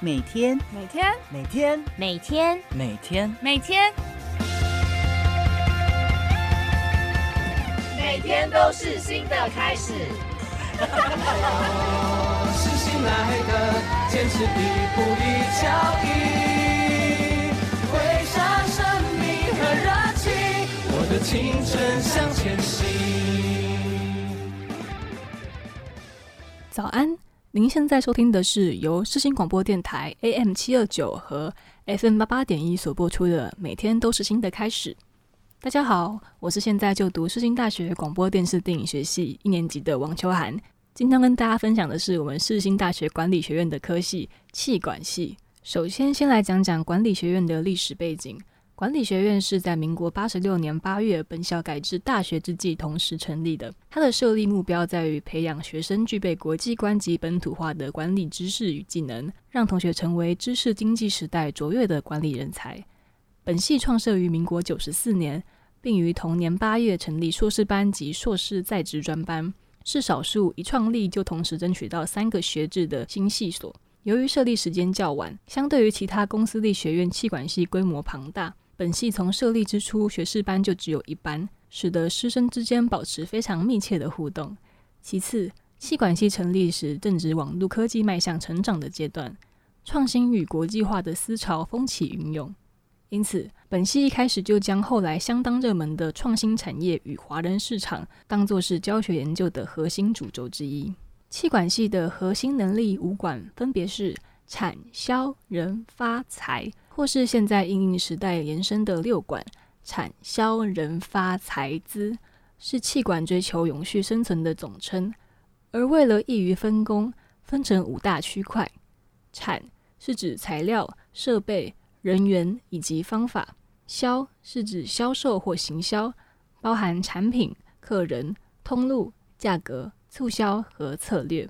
每天每天每天每天每天每天每天都是新的开始。是新来的，坚持一步一脚印，挥洒生命和热情，我的青春向前行。早安，您现在收听的是由世新广播电台 AM 七二九和 FM 八八点一所播出的《每天都是新的开始》。大家好，我是现在就读世新大学广播电视电影学系一年级的王秋涵。今天跟大家分享的是我们世新大学管理学院的科系气管系。首先，先来讲讲管理学院的历史背景。管理学院是在民国八十六年八月本校改制大学之际同时成立的。它的设立目标在于培养学生具备国际观及本土化的管理知识与技能，让同学成为知识经济时代卓越的管理人才。本系创设于民国九十四年，并于同年八月成立硕士班及硕士在职专班，是少数一创立就同时争取到三个学制的新系所。由于设立时间较晚，相对于其他公司立学院气管系规模庞大，本系从设立之初学士班就只有一班，使得师生之间保持非常密切的互动。其次，气管系成立时正值网络科技迈向成长的阶段，创新与国际化的思潮风起云涌。因此，本系一开始就将后来相当热门的创新产业与华人市场当作是教学研究的核心主轴之一。气管系的核心能力五管分别是产、销、人、发、财，或是现在应用时代延伸的六管：产、销、人、发、财、资，是气管追求永续生存的总称。而为了易于分工，分成五大区块：产是指材料、设备。人员以及方法，销是指销售或行销，包含产品、客人、通路、价格、促销和策略。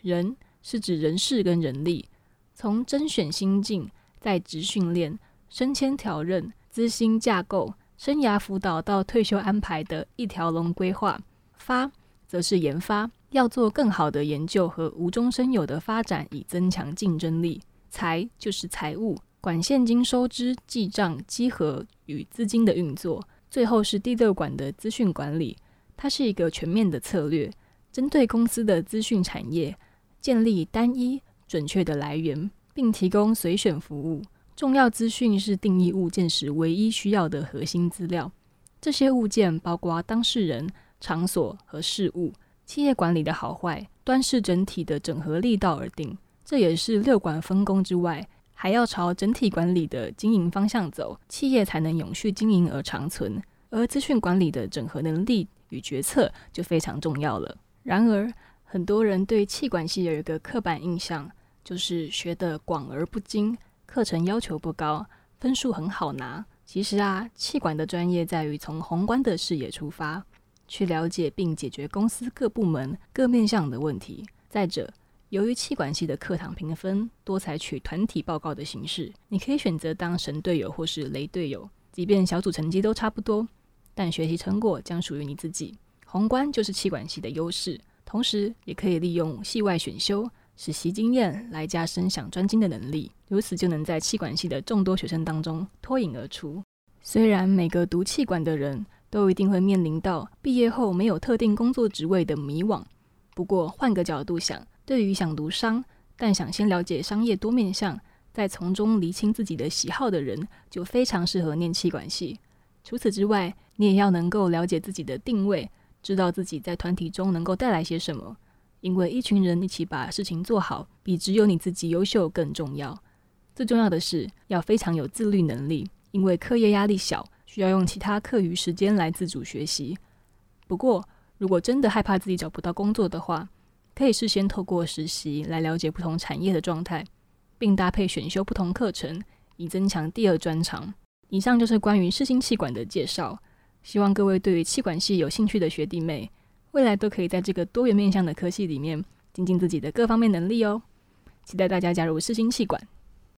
人是指人事跟人力，从甄选新进、在职训练、升迁调任、资薪架构、生涯辅导到退休安排的一条龙规划。发则是研发，要做更好的研究和无中生有的发展，以增强竞争力。财就是财务。管现金收支、记账、稽核与资金的运作，最后是第六管的资讯管理。它是一个全面的策略，针对公司的资讯产业，建立单一、准确的来源，并提供随选服务。重要资讯是定义物件时唯一需要的核心资料。这些物件包括当事人、场所和事物。企业管理的好坏，端视整体的整合力道而定。这也是六管分工之外。还要朝整体管理的经营方向走，企业才能永续经营而长存。而资讯管理的整合能力与决策就非常重要了。然而，很多人对气管系有一个刻板印象，就是学的广而不精，课程要求不高，分数很好拿。其实啊，气管的专业在于从宏观的视野出发，去了解并解决公司各部门各面向的问题。再者，由于气管系的课堂评分多采取团体报告的形式，你可以选择当神队友或是雷队友，即便小组成绩都差不多，但学习成果将属于你自己。宏观就是气管系的优势，同时也可以利用系外选修实习经验来加深想专精的能力，如此就能在气管系的众多学生当中脱颖而出。虽然每个读气管的人都一定会面临到毕业后没有特定工作职位的迷惘，不过换个角度想。对于想读商，但想先了解商业多面向，再从中厘清自己的喜好的人，就非常适合念气管系。除此之外，你也要能够了解自己的定位，知道自己在团体中能够带来些什么。因为一群人一起把事情做好，比只有你自己优秀更重要。最重要的是要非常有自律能力，因为课业压力小，需要用其他课余时间来自主学习。不过，如果真的害怕自己找不到工作的话，可以事先透过实习来了解不同产业的状态，并搭配选修不同课程，以增强第二专长。以上就是关于世新气管的介绍。希望各位对于气管系有兴趣的学弟妹，未来都可以在这个多元面向的科系里面，精进自己的各方面能力哦。期待大家加入世新气管。